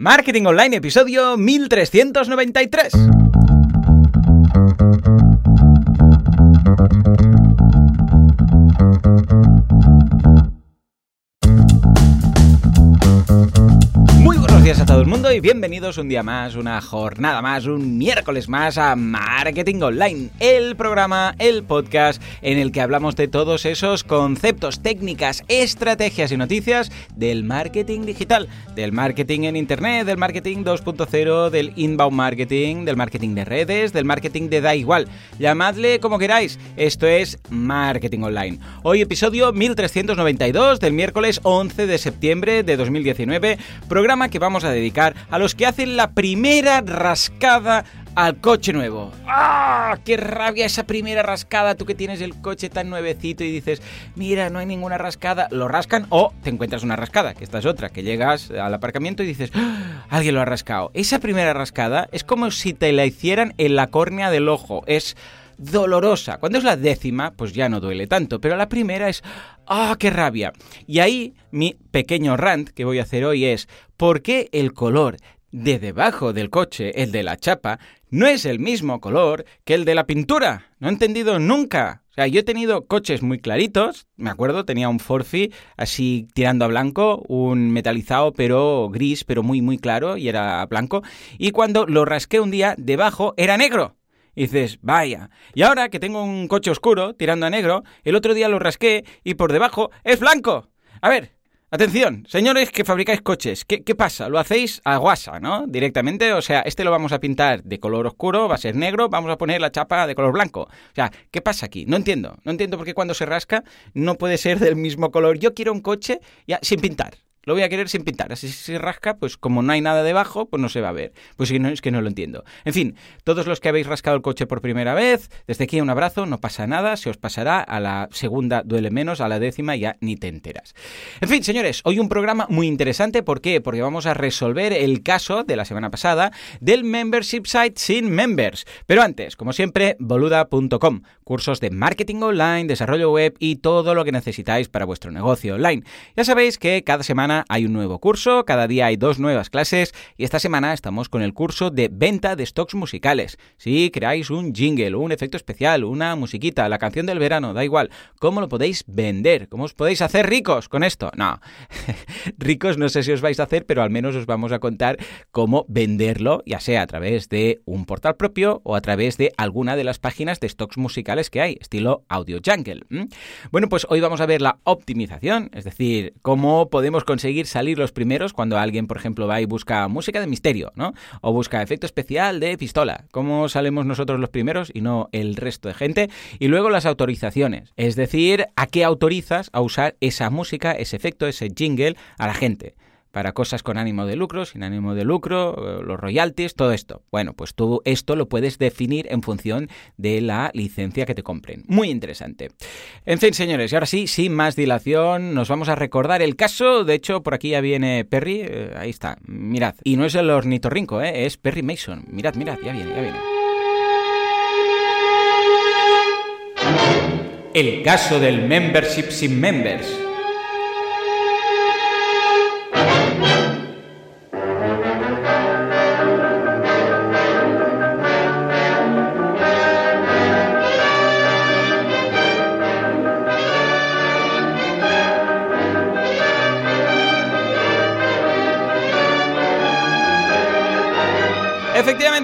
Marketing Online, episodio 1393. Todo el mundo y bienvenidos un día más, una jornada más, un miércoles más a Marketing Online, el programa, el podcast en el que hablamos de todos esos conceptos, técnicas, estrategias y noticias del marketing digital, del marketing en Internet, del marketing 2.0, del inbound marketing, del marketing de redes, del marketing de da igual. Llamadle como queráis, esto es Marketing Online. Hoy episodio 1392 del miércoles 11 de septiembre de 2019, programa que vamos a dedicar a los que hacen la primera rascada al coche nuevo. ¡Ah! ¡Qué rabia esa primera rascada! Tú que tienes el coche tan nuevecito y dices, mira, no hay ninguna rascada. Lo rascan o te encuentras una rascada, que esta es otra, que llegas al aparcamiento y dices, ¡Ah! alguien lo ha rascado. Esa primera rascada es como si te la hicieran en la córnea del ojo. Es dolorosa. Cuando es la décima, pues ya no duele tanto, pero la primera es, ¡ah, qué rabia! Y ahí mi pequeño rant que voy a hacer hoy es, ¿por qué el color de debajo del coche, el de la chapa, no es el mismo color que el de la pintura? No he entendido nunca. O sea, yo he tenido coches muy claritos, me acuerdo, tenía un Forfi así tirando a blanco, un metalizado pero gris, pero muy muy claro y era blanco, y cuando lo rasqué un día, debajo era negro. Y dices, vaya. Y ahora que tengo un coche oscuro tirando a negro, el otro día lo rasqué y por debajo es blanco. A ver, Atención, señores que fabricáis coches, ¿qué, ¿qué, pasa? ¿Lo hacéis a guasa, no? Directamente, o sea, este lo vamos a pintar de color oscuro, va a ser negro, vamos a poner la chapa de color blanco. O sea, ¿qué pasa aquí? No entiendo, no entiendo por qué cuando se rasca no puede ser del mismo color. Yo quiero un coche ya sin pintar. Lo voy a querer sin pintar. Así si se rasca, pues como no hay nada debajo, pues no se va a ver. Pues no, es que no lo entiendo. En fin, todos los que habéis rascado el coche por primera vez, desde aquí un abrazo, no pasa nada, se os pasará. A la segunda duele menos, a la décima ya ni te enteras. En fin, señores, hoy un programa muy interesante. ¿Por qué? Porque vamos a resolver el caso de la semana pasada del membership site sin members. Pero antes, como siempre, boluda.com. Cursos de marketing online, desarrollo web y todo lo que necesitáis para vuestro negocio online. Ya sabéis que cada semana hay un nuevo curso, cada día hay dos nuevas clases y esta semana estamos con el curso de venta de stocks musicales. Si creáis un jingle, un efecto especial, una musiquita, la canción del verano, da igual, ¿cómo lo podéis vender? ¿Cómo os podéis hacer ricos con esto? No, ricos no sé si os vais a hacer, pero al menos os vamos a contar cómo venderlo, ya sea a través de un portal propio o a través de alguna de las páginas de stocks musicales que hay, estilo Audio Jungle. Bueno, pues hoy vamos a ver la optimización, es decir, cómo podemos conseguir salir los primeros cuando alguien, por ejemplo, va y busca música de misterio, ¿no? O busca efecto especial de pistola. ¿Cómo salimos nosotros los primeros y no el resto de gente? Y luego las autorizaciones. Es decir, ¿a qué autorizas a usar esa música, ese efecto, ese jingle a la gente? Para cosas con ánimo de lucro, sin ánimo de lucro, eh, los royalties, todo esto. Bueno, pues tú esto lo puedes definir en función de la licencia que te compren. Muy interesante. En fin, señores, y ahora sí, sin más dilación, nos vamos a recordar el caso. De hecho, por aquí ya viene Perry. Eh, ahí está, mirad. Y no es el ornitorrinco, ¿eh? es Perry Mason. Mirad, mirad, ya viene, ya viene. El caso del membership sin members.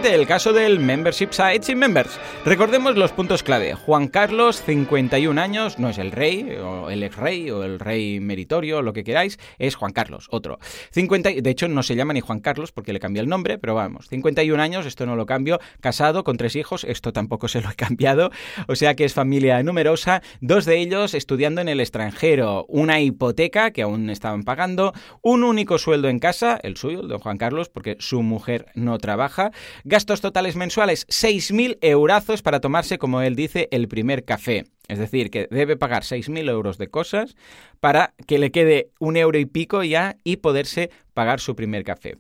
El caso del Membership Site sin Members. Recordemos los puntos clave. Juan Carlos, 51 años, no es el rey, o el ex rey, o el rey meritorio, lo que queráis, es Juan Carlos, otro. 50, de hecho, no se llama ni Juan Carlos porque le cambió el nombre, pero vamos, 51 años, esto no lo cambio, casado con tres hijos, esto tampoco se lo he cambiado, o sea que es familia numerosa, dos de ellos estudiando en el extranjero, una hipoteca que aún estaban pagando, un único sueldo en casa, el suyo, el de Juan Carlos, porque su mujer no trabaja, Gastos totales mensuales, 6.000 eurazos para tomarse, como él dice, el primer café. Es decir, que debe pagar 6.000 euros de cosas para que le quede un euro y pico ya y poderse pagar su primer café.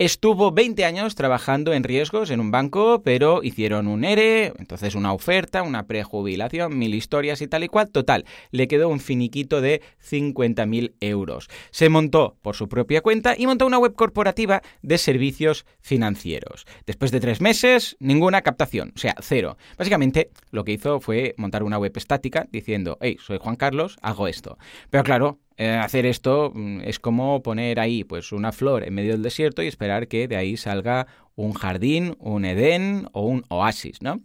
Estuvo 20 años trabajando en riesgos en un banco, pero hicieron un ERE, entonces una oferta, una prejubilación, mil historias y tal y cual. Total, le quedó un finiquito de 50.000 euros. Se montó por su propia cuenta y montó una web corporativa de servicios financieros. Después de tres meses, ninguna captación, o sea, cero. Básicamente, lo que hizo fue montar una web estática diciendo, hey, soy Juan Carlos, hago esto. Pero claro, eh, hacer esto mm, es como poner ahí pues una flor en medio del desierto y esperar que de ahí salga un jardín, un Edén o un oasis, ¿no?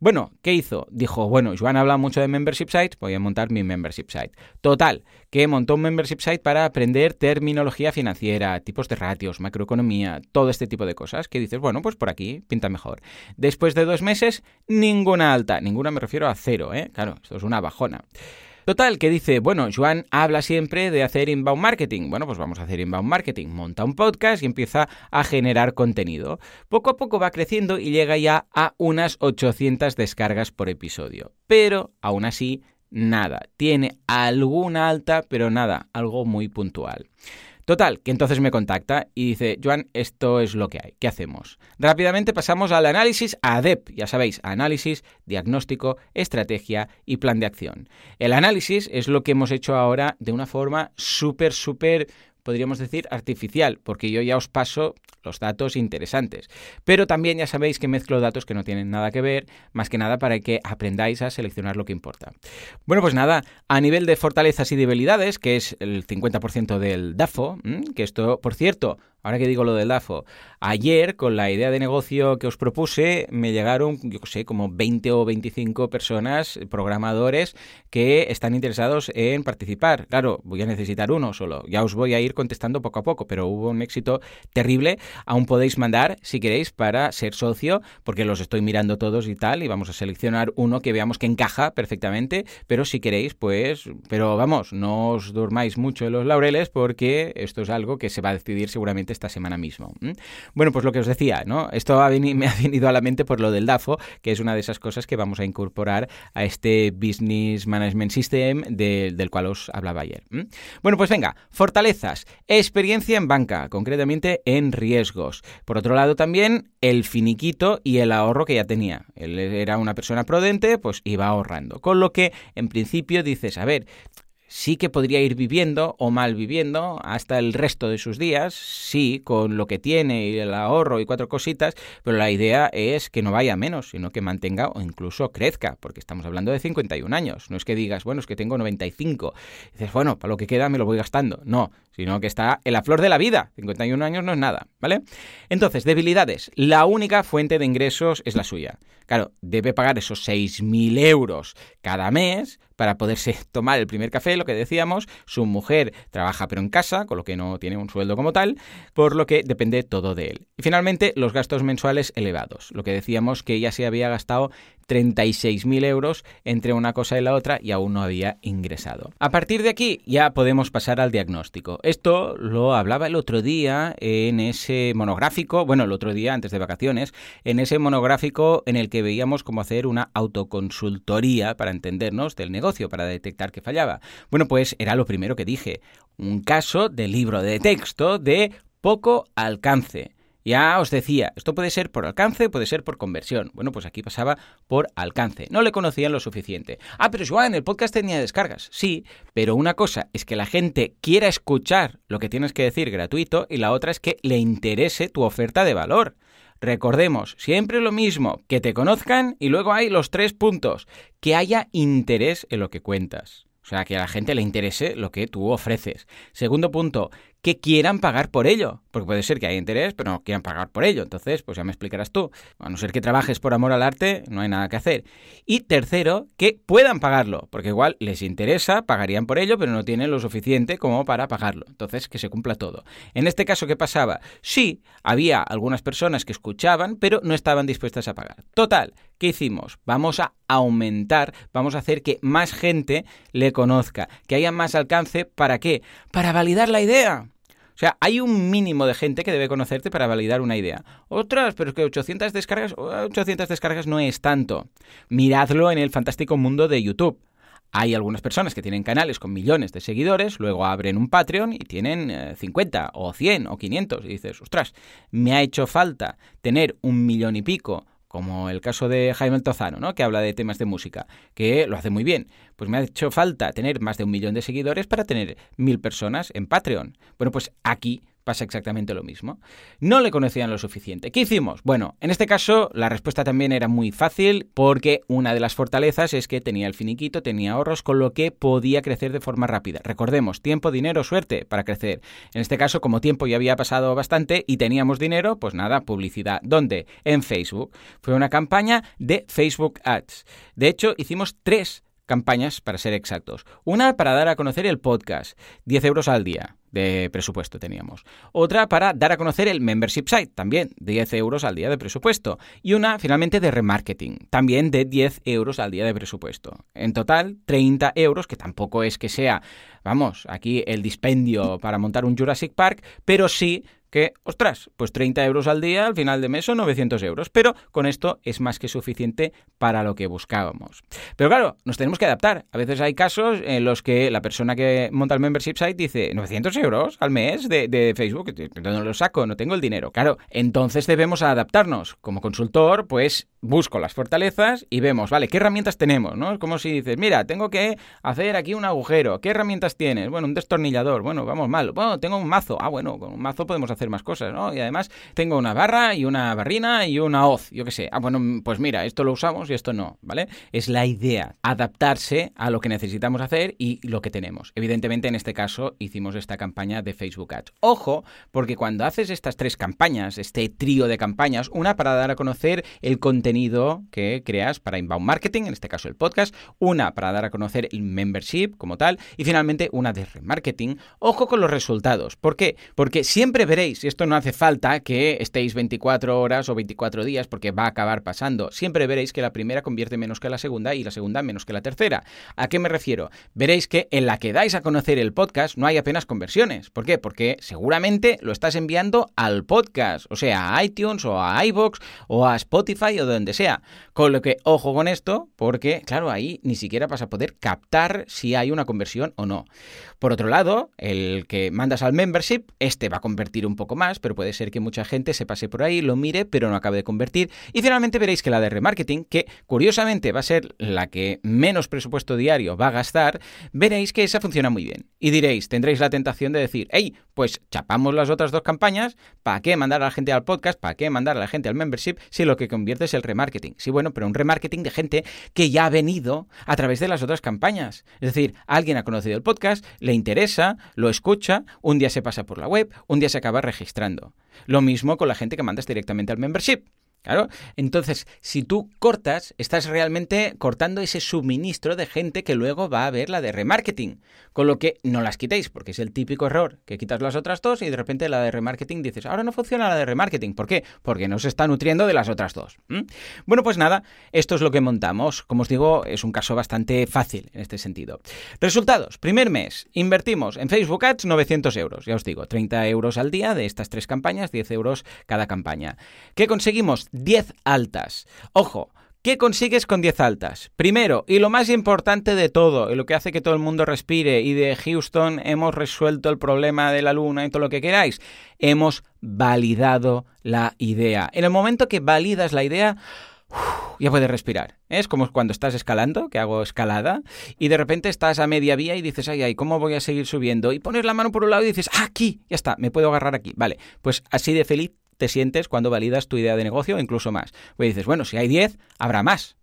Bueno, ¿qué hizo? Dijo, bueno, Joan habla mucho de membership sites, voy a montar mi membership site. Total, que montó un membership site para aprender terminología financiera, tipos de ratios, macroeconomía, todo este tipo de cosas, que dices, bueno, pues por aquí pinta mejor. Después de dos meses, ninguna alta, ninguna me refiero a cero, ¿eh? Claro, esto es una bajona. Total, que dice, bueno, Joan habla siempre de hacer inbound marketing. Bueno, pues vamos a hacer inbound marketing. Monta un podcast y empieza a generar contenido. Poco a poco va creciendo y llega ya a unas 800 descargas por episodio. Pero, aún así, nada. Tiene alguna alta, pero nada, algo muy puntual. Total, que entonces me contacta y dice, Joan, esto es lo que hay, ¿qué hacemos? Rápidamente pasamos al análisis ADEP, ya sabéis, análisis, diagnóstico, estrategia y plan de acción. El análisis es lo que hemos hecho ahora de una forma súper, súper podríamos decir artificial, porque yo ya os paso los datos interesantes. Pero también ya sabéis que mezclo datos que no tienen nada que ver, más que nada para que aprendáis a seleccionar lo que importa. Bueno, pues nada, a nivel de fortalezas y debilidades, que es el 50% del DAFO, que esto, por cierto, Ahora que digo lo del DAFO, ayer con la idea de negocio que os propuse me llegaron, yo sé, como 20 o 25 personas, programadores, que están interesados en participar. Claro, voy a necesitar uno solo. Ya os voy a ir contestando poco a poco, pero hubo un éxito terrible. Aún podéis mandar, si queréis, para ser socio, porque los estoy mirando todos y tal, y vamos a seleccionar uno que veamos que encaja perfectamente, pero si queréis, pues, pero vamos, no os durmáis mucho en los laureles porque esto es algo que se va a decidir seguramente esta semana mismo. Bueno, pues lo que os decía, ¿no? Esto me ha venido a la mente por lo del DAFO, que es una de esas cosas que vamos a incorporar a este Business Management System del cual os hablaba ayer. Bueno, pues venga, fortalezas, experiencia en banca, concretamente en riesgos. Por otro lado también el finiquito y el ahorro que ya tenía. Él era una persona prudente, pues iba ahorrando. Con lo que, en principio, dices, a ver, sí que podría ir viviendo o mal viviendo hasta el resto de sus días, sí, con lo que tiene y el ahorro y cuatro cositas, pero la idea es que no vaya menos, sino que mantenga o incluso crezca, porque estamos hablando de 51 años. No es que digas, bueno, es que tengo 95. Y dices, bueno, para lo que queda me lo voy gastando. No, sino que está en la flor de la vida. 51 años no es nada, ¿vale? Entonces, debilidades. La única fuente de ingresos es la suya. Claro, debe pagar esos 6.000 euros cada mes para poderse tomar el primer café, lo que decíamos. Su mujer trabaja pero en casa, con lo que no tiene un sueldo como tal, por lo que depende todo de él. Y finalmente, los gastos mensuales elevados. Lo que decíamos que ya se había gastado 36.000 euros entre una cosa y la otra y aún no había ingresado. A partir de aquí ya podemos pasar al diagnóstico. Esto lo hablaba el otro día en ese monográfico, bueno, el otro día antes de vacaciones, en ese monográfico en el que veíamos cómo hacer una autoconsultoría para entendernos del negocio, para detectar que fallaba. Bueno, pues era lo primero que dije. Un caso de libro de texto de poco alcance. Ya os decía, esto puede ser por alcance, puede ser por conversión. Bueno, pues aquí pasaba por alcance. No le conocían lo suficiente. Ah, pero Joan, el podcast tenía descargas. Sí, pero una cosa es que la gente quiera escuchar lo que tienes que decir gratuito y la otra es que le interese tu oferta de valor. Recordemos, siempre lo mismo, que te conozcan y luego hay los tres puntos, que haya interés en lo que cuentas. O sea, que a la gente le interese lo que tú ofreces. Segundo punto, que quieran pagar por ello. Porque puede ser que haya interés, pero no quieran pagar por ello. Entonces, pues ya me explicarás tú. A no ser que trabajes por amor al arte, no hay nada que hacer. Y tercero, que puedan pagarlo. Porque igual les interesa, pagarían por ello, pero no tienen lo suficiente como para pagarlo. Entonces, que se cumpla todo. En este caso, ¿qué pasaba? Sí, había algunas personas que escuchaban, pero no estaban dispuestas a pagar. Total, ¿qué hicimos? Vamos a aumentar, vamos a hacer que más gente le conozca, que haya más alcance. ¿Para qué? Para validar la idea. O sea, hay un mínimo de gente que debe conocerte para validar una idea. Otras, pero es que 800 descargas, 800 descargas no es tanto. Miradlo en el fantástico mundo de YouTube. Hay algunas personas que tienen canales con millones de seguidores, luego abren un Patreon y tienen 50 eh, o 100 o 500 y dices, ostras, me ha hecho falta tener un millón y pico como el caso de Jaime Tozano, ¿no? que habla de temas de música, que lo hace muy bien. Pues me ha hecho falta tener más de un millón de seguidores para tener mil personas en Patreon. Bueno, pues aquí pasa exactamente lo mismo. No le conocían lo suficiente. ¿Qué hicimos? Bueno, en este caso la respuesta también era muy fácil porque una de las fortalezas es que tenía el finiquito, tenía ahorros, con lo que podía crecer de forma rápida. Recordemos, tiempo, dinero, suerte para crecer. En este caso, como tiempo ya había pasado bastante y teníamos dinero, pues nada, publicidad. ¿Dónde? En Facebook. Fue una campaña de Facebook Ads. De hecho, hicimos tres campañas para ser exactos. Una para dar a conocer el podcast, 10 euros al día de presupuesto teníamos. Otra para dar a conocer el membership site, también 10 euros al día de presupuesto. Y una finalmente de remarketing, también de 10 euros al día de presupuesto. En total, 30 euros, que tampoco es que sea, vamos, aquí el dispendio para montar un Jurassic Park, pero sí que, ostras, pues 30 euros al día al final de mes son 900 euros, pero con esto es más que suficiente para lo que buscábamos. Pero claro, nos tenemos que adaptar. A veces hay casos en los que la persona que monta el membership site dice 900 euros al mes de, Facebook, no lo saco, no tengo el dinero. Claro, entonces debemos adaptarnos. Como consultor, pues busco las fortalezas y vemos, vale, ¿qué herramientas tenemos? ¿no? Es como si dices, mira, tengo que hacer aquí un agujero. ¿Qué herramientas tienes? Bueno, un destornillador. Bueno, vamos mal. Bueno, tengo un mazo. Ah, bueno, con un mazo podemos hacer más cosas, ¿no? Y además tengo una barra y una barrina y una hoz, yo qué sé. Ah, bueno, pues mira, esto lo usamos y esto no, ¿vale? Es la idea, adaptarse a lo que necesitamos hacer y lo que tenemos. Evidentemente, en este caso, hicimos esta campaña de Facebook Ads. Ojo, porque cuando haces estas tres campañas, este trío de campañas, una para dar a conocer el contenido que creas para inbound marketing, en este caso el podcast, una para dar a conocer el membership como tal, y finalmente una de remarketing. Ojo con los resultados. ¿Por qué? Porque siempre veréis y esto no hace falta que estéis 24 horas o 24 días porque va a acabar pasando. Siempre veréis que la primera convierte menos que la segunda y la segunda menos que la tercera. ¿A qué me refiero? Veréis que en la que dais a conocer el podcast no hay apenas conversiones. ¿Por qué? Porque seguramente lo estás enviando al podcast, o sea, a iTunes o a iBox o a Spotify o donde sea. Con lo que, ojo con esto, porque, claro, ahí ni siquiera vas a poder captar si hay una conversión o no. Por otro lado, el que mandas al membership, este va a convertir un poco más, pero puede ser que mucha gente se pase por ahí, lo mire, pero no acabe de convertir. Y finalmente veréis que la de remarketing, que curiosamente va a ser la que menos presupuesto diario va a gastar, veréis que esa funciona muy bien. Y diréis, tendréis la tentación de decir, hey, pues chapamos las otras dos campañas, ¿para qué mandar a la gente al podcast? ¿Para qué mandar a la gente al membership si lo que convierte es el remarketing? Sí, bueno, pero un remarketing de gente que ya ha venido a través de las otras campañas. Es decir, alguien ha conocido el podcast, le interesa, lo escucha, un día se pasa por la web, un día se acaba registrando. Lo mismo con la gente que mandas directamente al membership. Claro. Entonces, si tú cortas, estás realmente cortando ese suministro de gente que luego va a ver la de remarketing. Con lo que no las quitéis, porque es el típico error que quitas las otras dos y de repente la de remarketing dices, ahora no funciona la de remarketing. ¿Por qué? Porque no se está nutriendo de las otras dos. Bueno, pues nada, esto es lo que montamos. Como os digo, es un caso bastante fácil en este sentido. Resultados. Primer mes, invertimos en Facebook Ads 900 euros. Ya os digo, 30 euros al día de estas tres campañas, 10 euros cada campaña. ¿Qué conseguimos? 10 altas. Ojo, ¿Qué consigues con 10 altas? Primero, y lo más importante de todo, y lo que hace que todo el mundo respire, y de Houston hemos resuelto el problema de la luna y todo lo que queráis, hemos validado la idea. En el momento que validas la idea, ya puedes respirar. Es como cuando estás escalando, que hago escalada, y de repente estás a media vía y dices, ay, ay, ¿cómo voy a seguir subiendo? Y pones la mano por un lado y dices, ah, aquí, ya está, me puedo agarrar aquí. Vale, pues así de feliz te sientes cuando validas tu idea de negocio, incluso más. Pues dices, bueno, si hay 10, habrá más.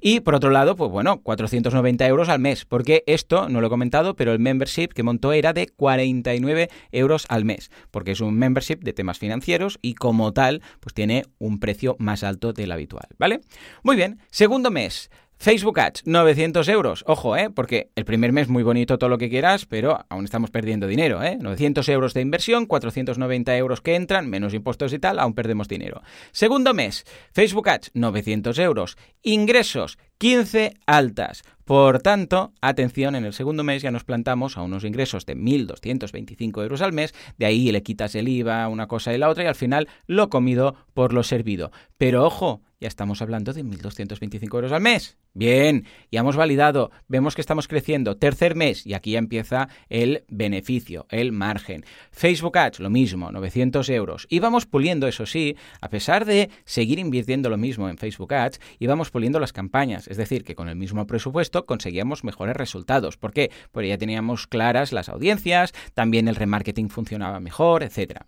Y por otro lado, pues bueno, 490 euros al mes, porque esto, no lo he comentado, pero el membership que montó era de 49 euros al mes, porque es un membership de temas financieros y como tal, pues tiene un precio más alto del habitual, ¿vale? Muy bien, segundo mes. Facebook Ads, 900 euros. Ojo, ¿eh? Porque el primer mes muy bonito todo lo que quieras, pero aún estamos perdiendo dinero, ¿eh? 900 euros de inversión, 490 euros que entran, menos impuestos y tal, aún perdemos dinero. Segundo mes, Facebook Ads, 900 euros. Ingresos, 15 altas. Por tanto, atención, en el segundo mes ya nos plantamos a unos ingresos de 1.225 euros al mes, de ahí le quitas el IVA, una cosa y la otra, y al final lo comido por lo servido. Pero ojo, ya estamos hablando de 1.225 euros al mes. Bien, ya hemos validado, vemos que estamos creciendo. Tercer mes, y aquí ya empieza el beneficio, el margen. Facebook Ads, lo mismo, 900 euros. Y vamos puliendo, eso sí, a pesar de seguir invirtiendo lo mismo en Facebook Ads, íbamos puliendo las campañas. Es decir, que con el mismo presupuesto conseguíamos mejores resultados. ¿Por qué? Porque ya teníamos claras las audiencias, también el remarketing funcionaba mejor, etc.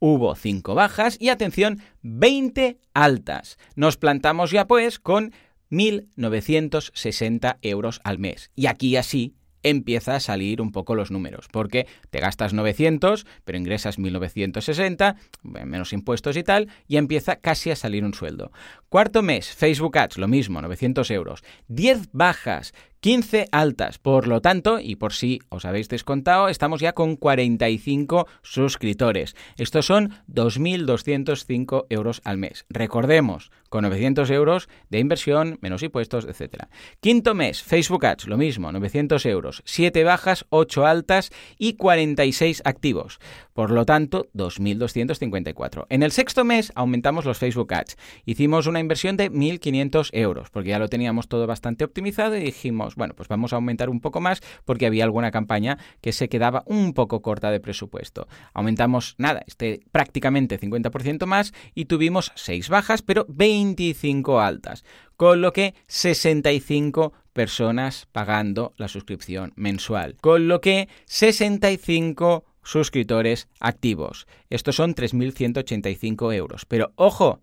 Hubo 5 bajas y atención, 20 altas. Nos plantamos ya pues con 1.960 euros al mes. Y aquí así empieza a salir un poco los números, porque te gastas 900, pero ingresas 1960, menos impuestos y tal, y empieza casi a salir un sueldo. Cuarto mes, Facebook Ads, lo mismo, 900 euros. 10 bajas, 15 altas. Por lo tanto, y por si os habéis descontado, estamos ya con 45 suscriptores. Estos son 2.205 euros al mes. Recordemos, con 900 euros de inversión, menos impuestos, etc. Quinto mes, Facebook Ads, lo mismo, 900 euros. 7 bajas, 8 altas y 46 activos. Por lo tanto, 2.254. En el sexto mes aumentamos los Facebook Ads. Hicimos una inversión de 1.500 euros, porque ya lo teníamos todo bastante optimizado y dijimos, bueno, pues vamos a aumentar un poco más porque había alguna campaña que se quedaba un poco corta de presupuesto. Aumentamos, nada, este prácticamente 50% más y tuvimos 6 bajas, pero 25 altas, con lo que 65 personas pagando la suscripción mensual, con lo que 65 suscriptores activos. Estos son 3.185 euros. Pero ojo,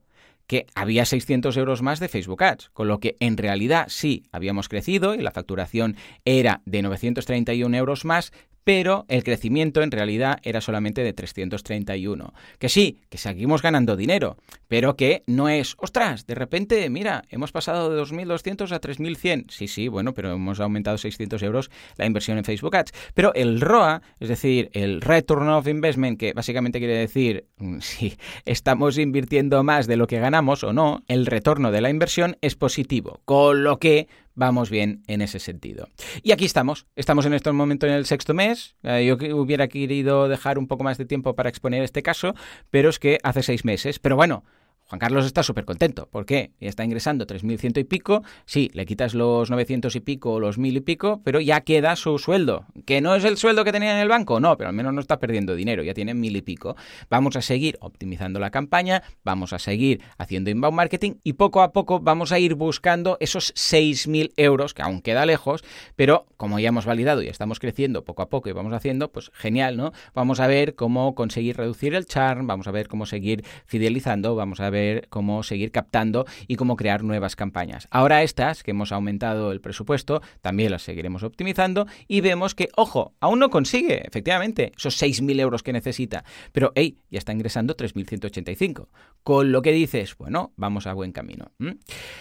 que había 600 euros más de Facebook Ads, con lo que en realidad sí habíamos crecido y la facturación era de 931 euros más, pero el crecimiento en realidad era solamente de 331. Que sí, que seguimos ganando dinero, pero que no es, ostras, de repente, mira, hemos pasado de 2.200 a 3.100. Sí, sí, bueno, pero hemos aumentado 600 euros la inversión en Facebook Ads. Pero el ROA, es decir, el Return of Investment, que básicamente quiere decir mm, si estamos invirtiendo más de lo que ganamos o no, el retorno de la inversión es positivo, con lo que vamos bien en ese sentido. Y aquí estamos, estamos en este momento en el sexto mes, eh, yo hubiera querido dejar un poco más de tiempo para exponer este caso, pero es que hace seis meses, pero bueno, Juan Carlos está súper contento. ¿Por qué? Está ingresando 3.100 y pico. Sí, le quitas los 900 y pico o los 1.000 y pico, pero ya queda su sueldo. ¿Que no es el sueldo que tenía en el banco? No, pero al menos no está perdiendo dinero. Ya tiene 1.000 y pico. Vamos a seguir optimizando la campaña, vamos a seguir haciendo inbound marketing y poco a poco vamos a ir buscando esos 6.000 euros, que aún queda lejos, pero como ya hemos validado y estamos creciendo poco a poco y vamos haciendo, pues genial, ¿no? Vamos a ver cómo conseguir reducir el charm, vamos a ver cómo seguir fidelizando, vamos a ver cómo seguir captando y cómo crear nuevas campañas. Ahora estas, que hemos aumentado el presupuesto, también las seguiremos optimizando y vemos que, ojo, aún no consigue, efectivamente, esos 6.000 euros que necesita, pero, hey, ya está ingresando 3.185. Con lo que dices, bueno, vamos a buen camino.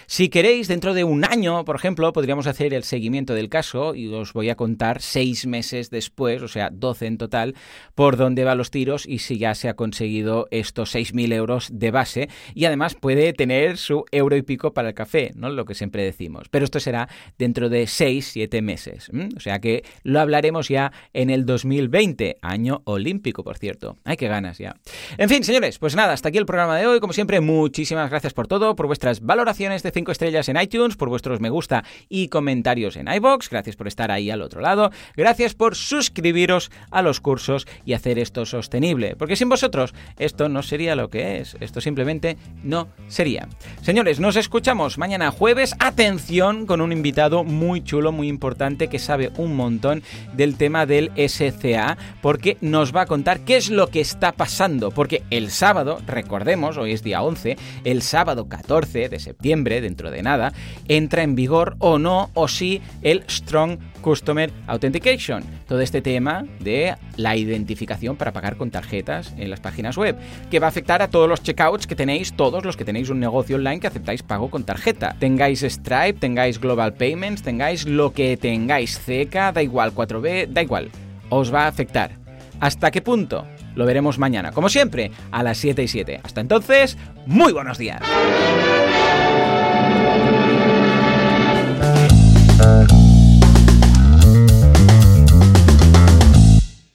Si queréis, dentro de un año, por ejemplo, podríamos hacer el seguimiento del caso y os voy a contar seis meses después, o sea, 12 en total, por dónde van los tiros y si ya se ha conseguido estos 6.000 euros de base y además puede tener su euro y pico para el café, ¿no? Lo que siempre decimos. Pero esto será dentro de 6, 7 meses. O sea que lo hablaremos ya en el 2020, año olímpico, por cierto. Hay que ganas ya. En fin, señores, pues nada, hasta aquí el programa de hoy. Como siempre, muchísimas gracias por todo, por vuestras valoraciones de 5 estrellas en iTunes, por vuestros me gusta y comentarios en iBox. Gracias por estar ahí al otro lado. Gracias por suscribiros a los cursos y hacer esto sostenible. Porque sin vosotros esto no sería lo que es. Esto simplemente no sería. Señores, nos escuchamos mañana jueves. Atención con un invitado muy chulo, muy importante, que sabe un montón del tema del SCA, porque nos va a contar qué es lo que está pasando. Porque el sábado, recordemos, hoy es día 11, el sábado 14 de septiembre, dentro de nada, entra en vigor o no, o sí, el Strong Customer Authentication. Todo este tema de la identificación para pagar con tarjetas en las páginas web, que va a afectar a todos los checkouts que tenéis, todos los que tenéis un negocio online que aceptáis pago con tarjeta. Tengáis Stripe, tengáis Global Payments, tengáis lo que tengáis, CECA, da igual, 4B, da igual. Os va a afectar. ¿Hasta qué punto? Lo veremos mañana, como siempre, a las 7 y 7. Hasta entonces, muy buenos días.